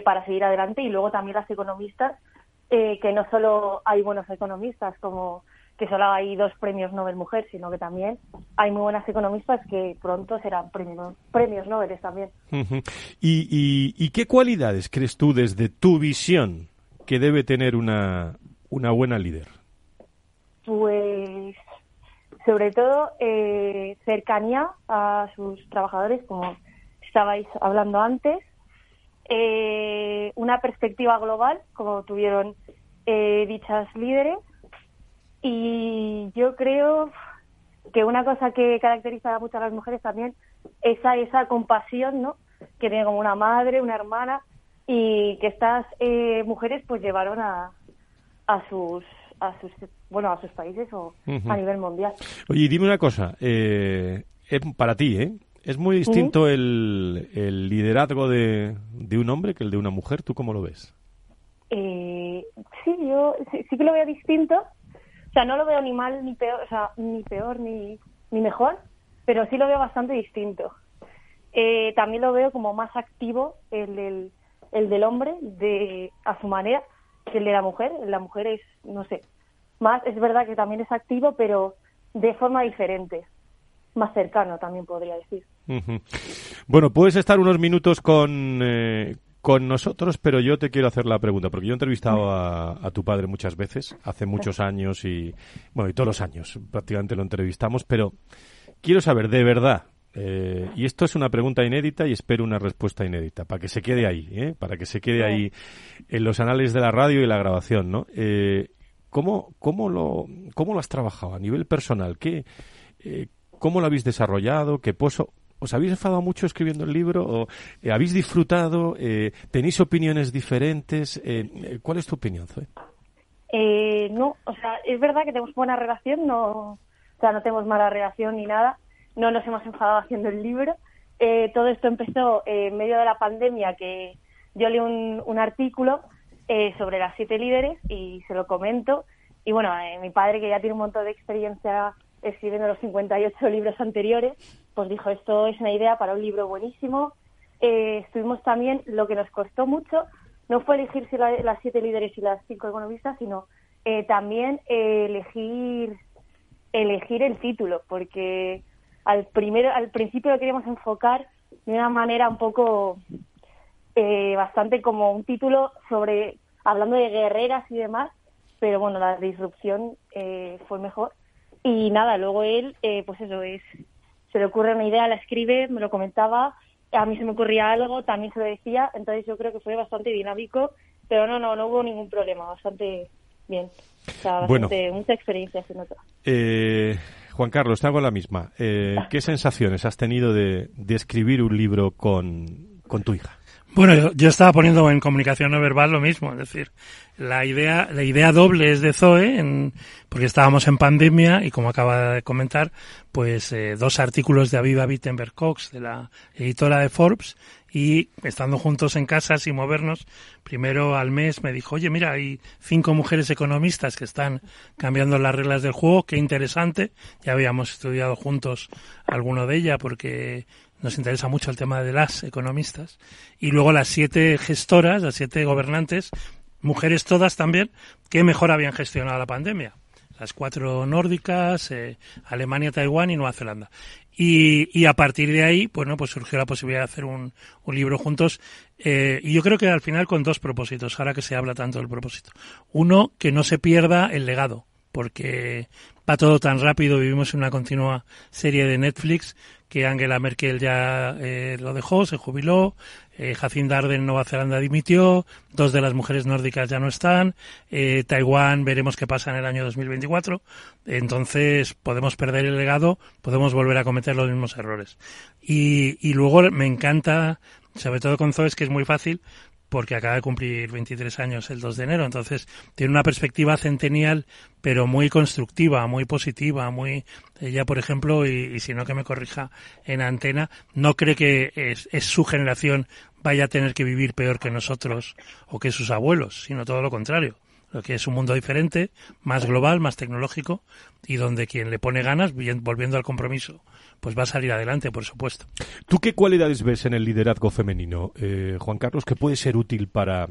para seguir adelante y luego también las economistas, que no solo hay buenos economistas como que solo hay dos premios Nobel mujer, sino que también hay muy buenas economistas que pronto serán premios, premios Nobel también. ¿Y, y, y qué cualidades crees tú desde tu visión que debe tener una, una buena líder? Pues sobre todo eh, cercanía a sus trabajadores, como estabais hablando antes, eh, una perspectiva global, como tuvieron eh, dichas líderes, y yo creo que una cosa que caracteriza mucho a las mujeres también es esa, esa compasión, ¿no? Que tiene como una madre, una hermana, y que estas eh, mujeres pues llevaron a, a sus a sus bueno a sus países o a nivel mundial. Oye, dime una cosa, eh, para ti, ¿eh? ¿Es muy distinto el, el, liderazgo de, de, un hombre que el de una mujer? ¿Tú cómo lo ves? Eh, sí, yo sí, sí, que lo veo distinto. O sea, no lo veo ni mal ni peor, o sea, ni peor ni, ni mejor, pero sí lo veo bastante distinto. Eh, también lo veo como más activo el del, el del hombre de a su manera que el de la mujer. La mujer es, no sé, más, es verdad que también es activo, pero de forma diferente más cercano también podría decir. Uh -huh. Bueno, puedes estar unos minutos con, eh, con nosotros, pero yo te quiero hacer la pregunta, porque yo he entrevistado a, a, tu padre muchas veces, hace muchos años y, bueno, y todos los años prácticamente lo entrevistamos, pero quiero saber de verdad, eh, y esto es una pregunta inédita y espero una respuesta inédita, para que se quede ahí, ¿eh? para que se quede ahí en los anales de la radio y la grabación, ¿no? Eh, ¿cómo, cómo, lo, ¿Cómo lo has trabajado a nivel personal? ¿Qué, eh, ¿Cómo lo habéis desarrollado? ¿Qué poso? ¿Os habéis enfadado mucho escribiendo el libro? ¿O eh, habéis disfrutado? Eh, ¿Tenéis opiniones diferentes? Eh, ¿Cuál es tu opinión, Zoe? Eh, no, o sea, es verdad que tenemos buena relación, no, o sea, no tenemos mala relación ni nada, no nos hemos enfadado haciendo el libro. Eh, todo esto empezó eh, en medio de la pandemia, que yo leí un, un artículo eh, sobre las siete líderes y se lo comento. Y bueno, eh, mi padre, que ya tiene un montón de experiencia escribiendo los 58 libros anteriores, pues dijo, esto es una idea para un libro buenísimo. Eh, estuvimos también, lo que nos costó mucho, no fue elegir si la, las siete líderes y las cinco economistas, sino eh, también eh, elegir elegir el título, porque al primero al principio lo queríamos enfocar de una manera un poco eh, bastante como un título sobre hablando de guerreras y demás, pero bueno, la disrupción eh, fue mejor. Y nada, luego él, eh, pues eso es, se le ocurre una idea, la escribe, me lo comentaba, a mí se me ocurría algo, también se lo decía, entonces yo creo que fue bastante dinámico, pero no, no, no hubo ningún problema, bastante bien. O sea, bastante, bueno, mucha experiencia se nota. Eh, Juan Carlos, te hago la misma. Eh, ¿Qué sensaciones has tenido de, de escribir un libro con, con tu hija? Bueno, yo, estaba poniendo en comunicación no verbal lo mismo, es decir, la idea, la idea doble es de Zoe, en, porque estábamos en pandemia y como acaba de comentar, pues eh, dos artículos de Aviva Wittenberg Cox, de la editora de Forbes, y estando juntos en casa sin movernos, primero al mes me dijo, oye, mira, hay cinco mujeres economistas que están cambiando las reglas del juego, qué interesante, ya habíamos estudiado juntos alguno de ella porque nos interesa mucho el tema de las economistas. Y luego las siete gestoras, las siete gobernantes, mujeres todas también, que mejor habían gestionado la pandemia. Las cuatro nórdicas, eh, Alemania, Taiwán y Nueva Zelanda. Y, y, a partir de ahí, bueno, pues surgió la posibilidad de hacer un, un libro juntos. Eh, y yo creo que al final con dos propósitos, ahora que se habla tanto del propósito. Uno, que no se pierda el legado, porque va todo tan rápido, vivimos en una continua serie de Netflix que Angela Merkel ya eh, lo dejó, se jubiló, eh, Jacinda Ardern en Nueva Zelanda dimitió, dos de las mujeres nórdicas ya no están, eh, Taiwán veremos qué pasa en el año 2024, entonces podemos perder el legado, podemos volver a cometer los mismos errores. Y luego me encanta, sobre todo con Zoe, es que es muy fácil, porque acaba de cumplir 23 años el 2 de enero. Entonces, tiene una perspectiva centenial, pero muy constructiva, muy positiva, muy... Ella, por ejemplo, y, si no que me corrija en antena, no cree que es, es, su generación vaya a tener que vivir peor que nosotros o que sus abuelos, sino todo lo contrario. Lo que es un mundo diferente, más global, más tecnológico, y donde quien le pone ganas, volviendo al compromiso, pues va a salir adelante, por supuesto. ¿Tú qué cualidades ves en el liderazgo femenino, eh, Juan Carlos, que puede ser útil para,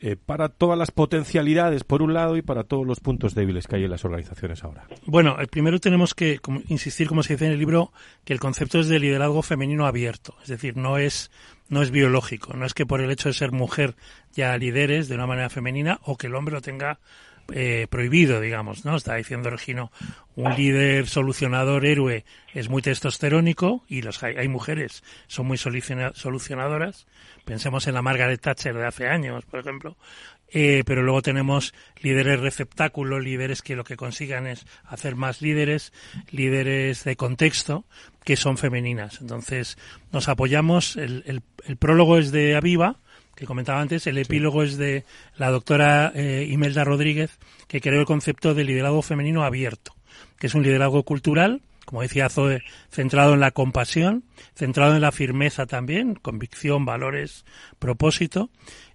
eh, para todas las potencialidades por un lado y para todos los puntos débiles que hay en las organizaciones ahora? Bueno, eh, primero tenemos que insistir, como se dice en el libro, que el concepto es de liderazgo femenino abierto, es decir, no es no es biológico, no es que por el hecho de ser mujer ya lideres de una manera femenina o que el hombre lo tenga eh, prohibido, digamos, ¿no? Está diciendo Regino, un líder solucionador héroe es muy testosterónico y los hay, mujeres son muy solucionadoras. Pensemos en la Margaret Thatcher de hace años, por ejemplo. Eh, pero luego tenemos líderes receptáculo, líderes que lo que consigan es hacer más líderes, líderes de contexto, que son femeninas. Entonces, nos apoyamos, el, el, el prólogo es de Aviva, que comentaba antes, el epílogo es de la doctora eh, Imelda Rodríguez, que creó el concepto de liderazgo femenino abierto, que es un liderazgo cultural, como decía Zoe, centrado en la compasión, centrado en la firmeza también, convicción, valores, propósito,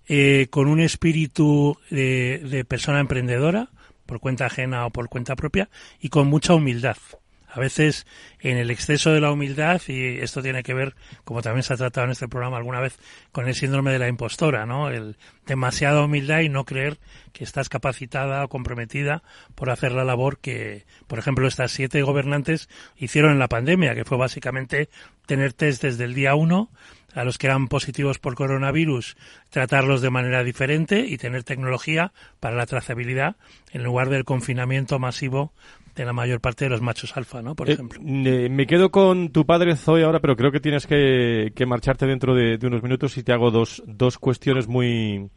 eh, con un espíritu de, de persona emprendedora, por cuenta ajena o por cuenta propia, y con mucha humildad a veces en el exceso de la humildad, y esto tiene que ver, como también se ha tratado en este programa alguna vez, con el síndrome de la impostora, ¿no? El demasiada humildad y no creer que estás capacitada o comprometida por hacer la labor que, por ejemplo, estas siete gobernantes hicieron en la pandemia, que fue básicamente tener test desde el día uno a los que eran positivos por coronavirus, tratarlos de manera diferente y tener tecnología para la trazabilidad en lugar del confinamiento masivo de la mayor parte de los machos alfa, ¿no? Por eh, ejemplo. me quedo con tu padre Zoe ahora, pero creo que tienes que, marcharte dentro de, unos minutos y te hago dos, dos cuestiones muy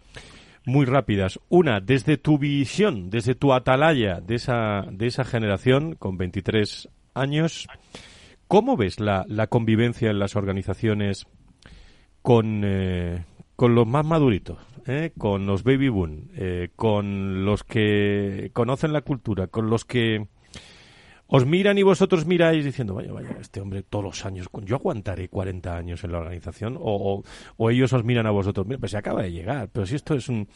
muy rápidas. Una, desde tu visión, desde tu atalaya de esa, de esa generación con 23 años, ¿cómo ves la, la convivencia en las organizaciones con, eh, con los más maduritos? Eh, con los baby boom, con los que conocen la cultura, con los que os miran y vosotros miráis diciendo, vaya, vaya, este hombre todos los años, yo aguantaré 40 años en la organización, o, o, ellos os miran a vosotros, mira, pues se acaba de llegar, pero si esto es un...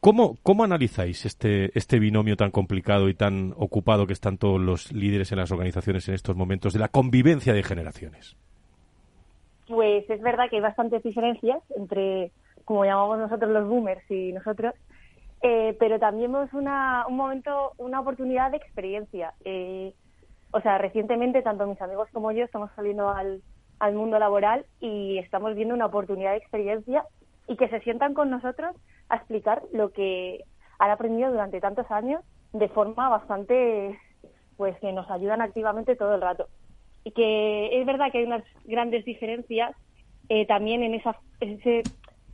¿Cómo, ¿Cómo analizáis este, este binomio tan complicado y tan ocupado que están todos los líderes en las organizaciones en estos momentos de la convivencia de generaciones? Pues es verdad que hay bastantes diferencias entre, como llamamos nosotros los boomers y nosotros, eh, pero también vemos una, un momento, una oportunidad de experiencia. Eh, o sea, recientemente tanto mis amigos como yo estamos saliendo al, al mundo laboral y estamos viendo una oportunidad de experiencia y que se sientan con nosotros a explicar lo que han aprendido durante tantos años de forma bastante, pues que nos ayudan activamente todo el rato. Y que es verdad que hay unas grandes diferencias eh, también en esa, ese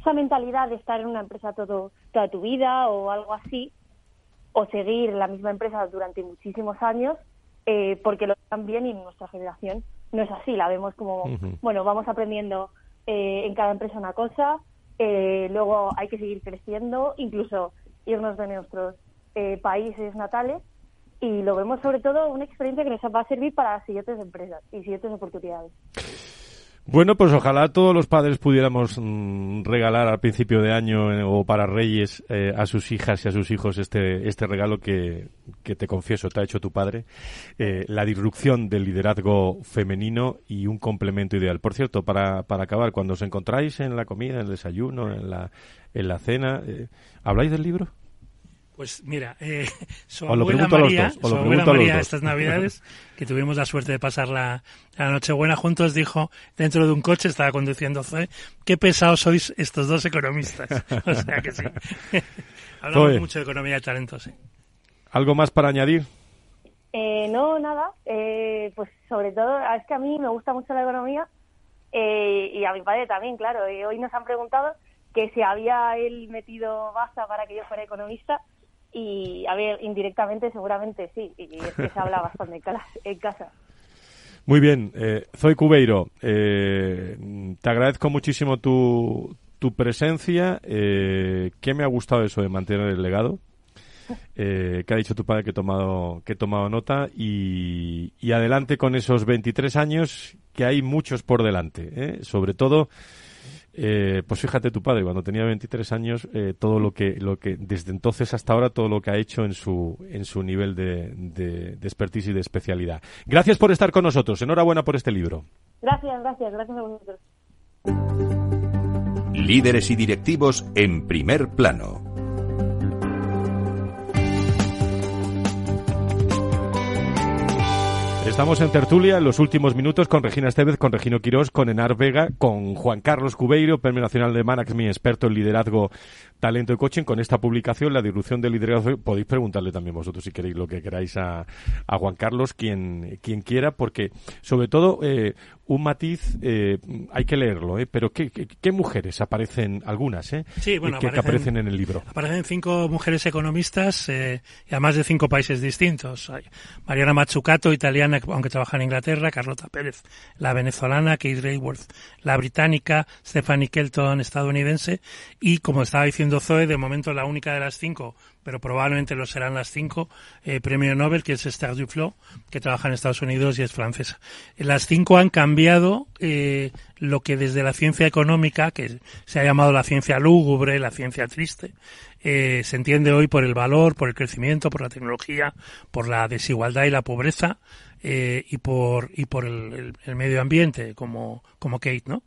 esa mentalidad de estar en una empresa todo, toda tu vida o algo así, o seguir la misma empresa durante muchísimos años, eh, porque lo están bien y en nuestra generación no es así, la vemos como, bueno, vamos aprendiendo eh, en cada empresa una cosa, eh, luego hay que seguir creciendo, incluso irnos de nuestros países natales, y lo vemos sobre todo una experiencia que nos va a servir para las siguientes empresas y siguientes oportunidades. Bueno, pues ojalá todos los padres pudiéramos mm, regalar al principio de año eh, o para Reyes eh, a sus hijas y a sus hijos este, este regalo que, que te confieso te ha hecho tu padre, eh, la disrupción del liderazgo femenino y un complemento ideal. Por cierto, para, para acabar, cuando os encontráis en la comida, en el desayuno, en la, en la cena, ¿habláis del libro? Pues mira, eh, su abuela María, su abuela María estas navidades, que tuvimos la suerte de pasar la, la Nochebuena juntos, dijo, dentro de un coche, estaba conduciendo Zoe, qué pesados sois estos dos economistas. o sea que sí. Hablamos mucho de economía de talento, sí. ¿Algo más para añadir? Eh, no, nada. Eh, pues sobre todo, es que a mí me gusta mucho la economía eh, y a mi padre también, claro. Y hoy nos han preguntado que si había él metido basta para que yo fuera economista y, a ver, indirectamente seguramente sí, y es que se habla bastante en casa. Muy bien, eh, Zoe Cubeiro, eh, te agradezco muchísimo tu, tu presencia. Eh, ¿Qué me ha gustado eso de mantener el legado? Eh, que ha dicho tu padre que he tomado, que he tomado nota y, y adelante con esos 23 años que hay muchos por delante, ¿eh? sobre todo eh, pues fíjate tu padre, cuando tenía 23 años, eh, todo lo que, lo que, desde entonces hasta ahora, todo lo que ha hecho en su, en su nivel de, de, de expertise y de especialidad. Gracias por estar con nosotros. Enhorabuena por este libro. Gracias, gracias, gracias a vosotros. Líderes y directivos en primer plano. Estamos en tertulia en los últimos minutos con Regina Estevez, con Regino Quirós, con Enar Vega, con Juan Carlos Cubeiro, Premio Nacional de Management, experto en liderazgo, talento y coaching. Con esta publicación, la disrupción del liderazgo, podéis preguntarle también vosotros si queréis lo que queráis a, a Juan Carlos, quien, quien quiera, porque sobre todo eh, un matiz, eh, hay que leerlo, ¿eh? pero ¿qué, qué, mujeres aparecen? Algunas, ¿eh? Sí, bueno, que, aparecen, en el libro. Aparecen cinco mujeres economistas eh, y además de cinco países distintos. Mariana Mazzucato, italiana, aunque trabaja en Inglaterra, Carlota Pérez, la venezolana, Kate Rayworth, la británica, Stephanie Kelton, estadounidense, y como estaba diciendo Zoe, de momento la única de las cinco pero probablemente lo serán las cinco, eh, premio Nobel, que es Esther Duflo, que trabaja en Estados Unidos y es francesa. Las cinco han cambiado eh, lo que desde la ciencia económica, que se ha llamado la ciencia lúgubre, la ciencia triste, eh, se entiende hoy por el valor, por el crecimiento, por la tecnología, por la desigualdad y la pobreza, eh, y por, y por el, el, medio ambiente, como, como Kate, ¿no?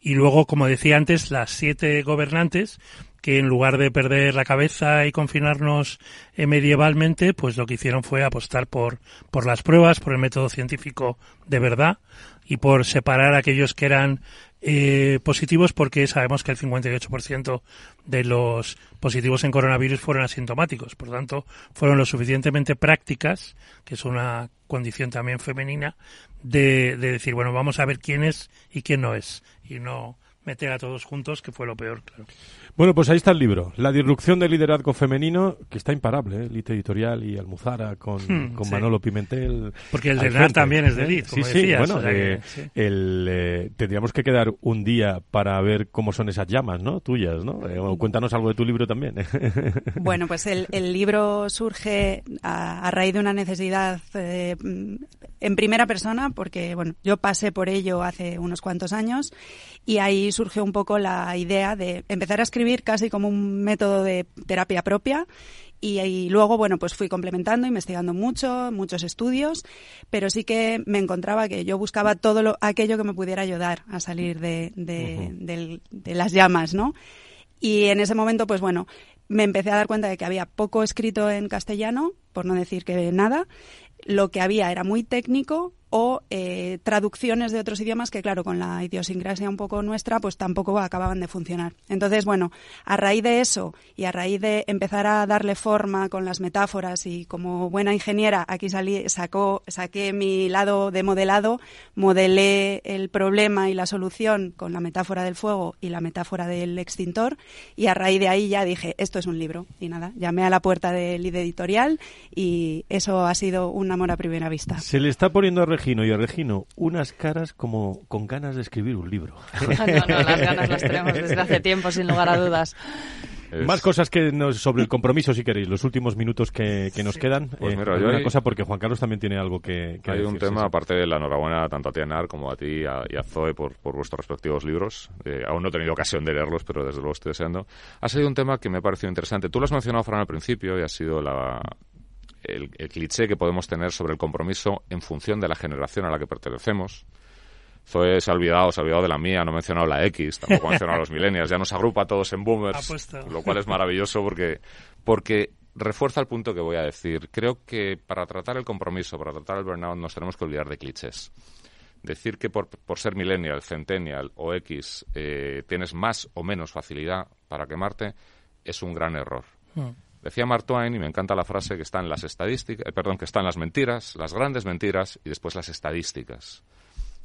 Y luego, como decía antes, las siete gobernantes que en lugar de perder la cabeza y confinarnos eh, medievalmente, pues lo que hicieron fue apostar por, por las pruebas, por el método científico de verdad y por separar a aquellos que eran eh, positivos porque sabemos que el 58% de los positivos en coronavirus fueron asintomáticos. Por tanto, fueron lo suficientemente prácticas, que es una condición también femenina, de, de decir, bueno, vamos a ver quién es y quién no es. Y no meter a todos juntos, que fue lo peor, claro. Bueno, pues ahí está el libro, La disrupción del liderazgo femenino, que está imparable, ¿eh? Lite Editorial y Almuzara con, hmm, con Manolo Pimentel. Porque el de NAR también es de Lid, como sí, sí, bueno, eh, el, eh, tendríamos que quedar un día para ver cómo son esas llamas, ¿no? Tuyas, ¿no? Eh, cuéntanos algo de tu libro también. bueno, pues el, el libro surge a, a, raíz de una necesidad en primera persona, porque, bueno, yo pasé por ello hace unos cuantos años y ahí surgió un poco la idea de empezar a escribir casi como un método de terapia propia y, luego, bueno, pues fui complementando, investigando mucho, muchos estudios, pero sí que me encontraba que yo buscaba todo lo, aquello que me pudiera ayudar a salir de, de, de las llamas, ¿no? Y en ese momento, pues bueno, me empecé a dar cuenta de que había poco escrito en castellano, por no decir que nada. Lo que había era muy técnico, o eh, traducciones de otros idiomas que, claro, con la idiosincrasia un poco nuestra, pues tampoco acababan de funcionar. Entonces, bueno, a raíz de eso y a raíz de empezar a darle forma con las metáforas y como buena ingeniera, aquí salí, sacó, saqué mi lado de modelado, modelé el problema y la solución con la metáfora del fuego y la metáfora del extintor y a raíz de ahí ya dije, esto es un libro. Y nada, llamé a la puerta del editorial y eso ha sido un amor a primera vista. Se le está poniendo Regino y a Regino unas caras como con ganas de escribir un libro. no, no, las ganas las tenemos desde hace tiempo, sin lugar a dudas. Más cosas que sobre el compromiso, si queréis, los últimos minutos que, nos quedan. Pues eh, mira, yo una cosa, porque Juan Carlos también tiene algo que, Hay un tema, aparte de la enhorabuena tanto a Tianar como a ti y a, Zoe por, vuestros respectivos libros. Eh, aún no he tenido ocasión de leerlos, pero desde luego estoy deseando. Ha sido un tema que me ha parecido interesante. Tú lo has mencionado, Fran, al principio y ha sido la, el, cliché que podemos tener sobre el compromiso en función de la generación a la que pertenecemos. Zoe se ha olvidado, se ha olvidado de la mía, no ha mencionado la X, tampoco ha mencionado a los millennials, ya nos agrupa a todos en boomers, lo cual es maravilloso porque, porque refuerza el punto que voy a decir. Creo que para tratar el compromiso, para tratar el burnout, nos tenemos que olvidar de clichés. Decir que por, por ser millennial, centennial o X eh, tienes más o menos facilidad para quemarte es un gran error. Hmm. Decía Mark Twain, y me encanta la frase, que están las estadísticas, eh, perdón, que están las mentiras, las grandes mentiras y después las estadísticas.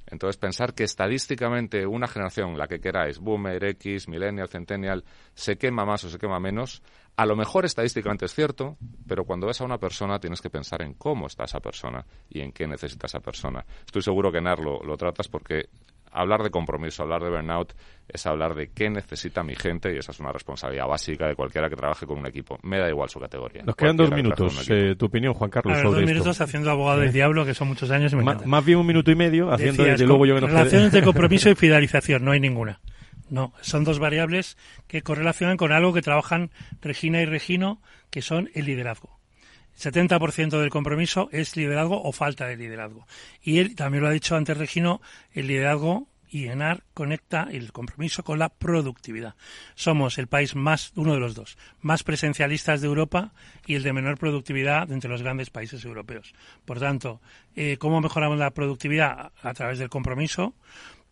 Entonces, pensar que estadísticamente una generación, la que queráis, boomer, X, millennial, centennial, se quema más o se quema menos, a lo mejor estadísticamente es cierto, pero cuando ves a una persona tienes que pensar en cómo está esa persona y en qué necesita esa persona. Estoy seguro que en lo, lo tratas porque hablar de compromiso, hablar de burnout, es hablar de qué necesita mi gente y esa es una responsabilidad básica de cualquiera que trabaje con un equipo. Me da igual su categoría. Nos quedan dos minutos. Eh, tu opinión, Juan Carlos, dos minutos haciendo abogado del diablo, que son muchos años y me Más bien un minuto y medio haciendo desde luego yo que Relaciones de compromiso y fidelización, no hay ninguna. No, son dos variables que correlacionan con algo que trabajan Regina y Regino, que son el liderazgo. 70% del compromiso es liderazgo o falta de liderazgo. Y él también lo ha dicho antes Regino, el liderazgo y ENAR conecta el compromiso con la productividad. Somos el país más, uno de los dos, más presencialistas de Europa y el de menor productividad entre los grandes países europeos. Por tanto, eh, ¿cómo mejoramos la productividad? A través del compromiso,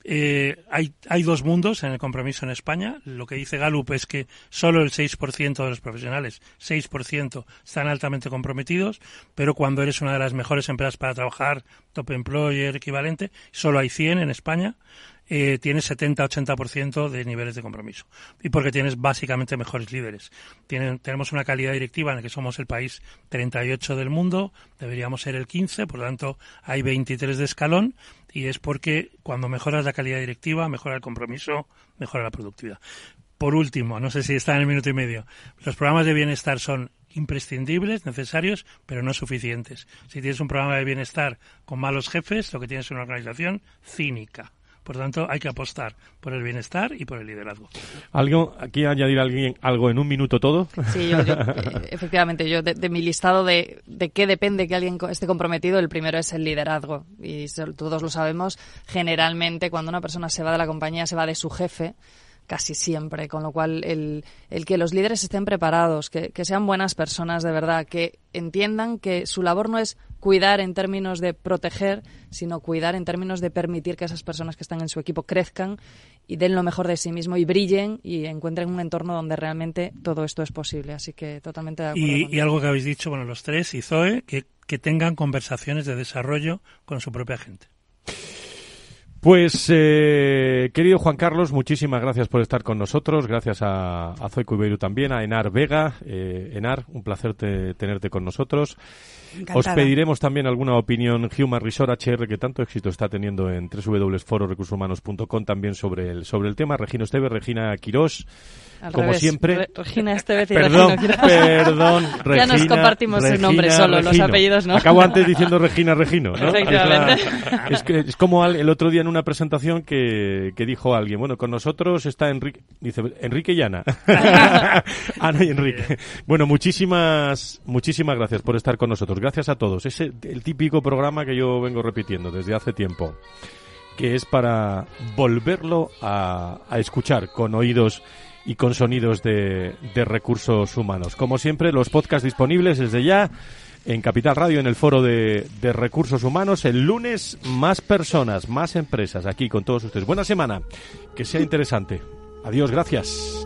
eh, hay, hay dos mundos en el compromiso en España. Lo que dice Gallup es que solo el 6% de los profesionales, 6%, están altamente comprometidos, pero cuando eres una de las mejores empresas para trabajar, top employer equivalente, solo hay 100 en España eh, tienes 70-80% de niveles de compromiso. Y porque tienes básicamente mejores líderes. tenemos una calidad directiva en la que somos el país 38 del mundo, deberíamos ser el 15, por lo tanto hay 23 de escalón y es porque cuando mejoras la calidad directiva, mejora el compromiso, mejora la productividad. Por último, no sé si está en el minuto y medio, los programas de bienestar son imprescindibles, necesarios, pero no suficientes. Si tienes un programa de bienestar con malos jefes, lo que tienes es una organización cínica. Por tanto, hay que apostar por el bienestar y por el liderazgo. ¿Algo, aquí añadir alguien algo en un minuto todo? Sí, yo, eh, efectivamente, yo de, mi listado de, de qué depende que alguien esté comprometido, el primero es el liderazgo. Y todos lo sabemos, generalmente cuando una persona se va de la compañía, se va de su jefe casi siempre, con lo cual el, el que los líderes estén preparados, que, que, sean buenas personas de verdad, que entiendan que su labor no es cuidar en términos de proteger, sino cuidar en términos de permitir que esas personas que están en su equipo crezcan y den lo mejor de sí mismo y brillen y encuentren un entorno donde realmente todo esto es posible. Así que totalmente de acuerdo. Y, y algo que habéis dicho, bueno, los tres y Zoe, que, que tengan conversaciones de desarrollo con su propia gente. Pues, eh, querido Juan Carlos, muchísimas gracias por estar con nosotros. Gracias a, a Zoe también, a Enar Vega. Eh, Enar, un placer tenerte con nosotros. Os pediremos también alguna opinión Human Resort HR, que tanto éxito está teniendo en www.fororecursoshumanos.com también sobre el, sobre el tema. Regina Esteve, Regina Quirós como siempre. Regina Estevez y perdón, Regina Perdón, Regina. Ya nos compartimos el nombre solo, los apellidos no. Acabo antes diciendo Regina Regino, ¿no? Efectivamente. Es, que, es como el otro día en una presentación que, que dijo alguien, bueno, con nosotros está Enrique, dice Enrique y Ana. Ana y Enrique. Bueno, muchísimas, muchísimas gracias por estar con nosotros. Gracias a todos. Es el típico programa que yo vengo repitiendo desde hace tiempo que es para volverlo a, a escuchar con oídos y con sonidos de, de recursos humanos. Como siempre, los podcasts disponibles desde ya en Capital Radio, en el foro de, de, recursos humanos. El lunes, más personas, más empresas aquí con todos ustedes. Buena semana, que sea interesante. Adiós, gracias.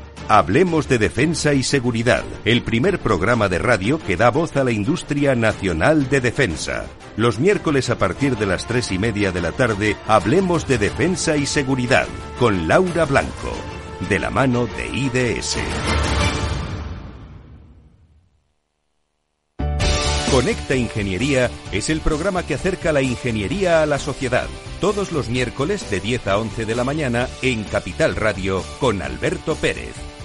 Hablemos de Defensa y Seguridad, el primer programa de radio que da voz a la industria nacional de defensa. Los miércoles a partir de las tres y media de la tarde, Hablemos de Defensa y Seguridad con Laura Blanco, de la mano de IDS. Conecta Ingeniería es el programa que acerca la ingeniería a la sociedad. Todos los miércoles de 10 a 11 de la mañana en Capital Radio con Alberto Pérez.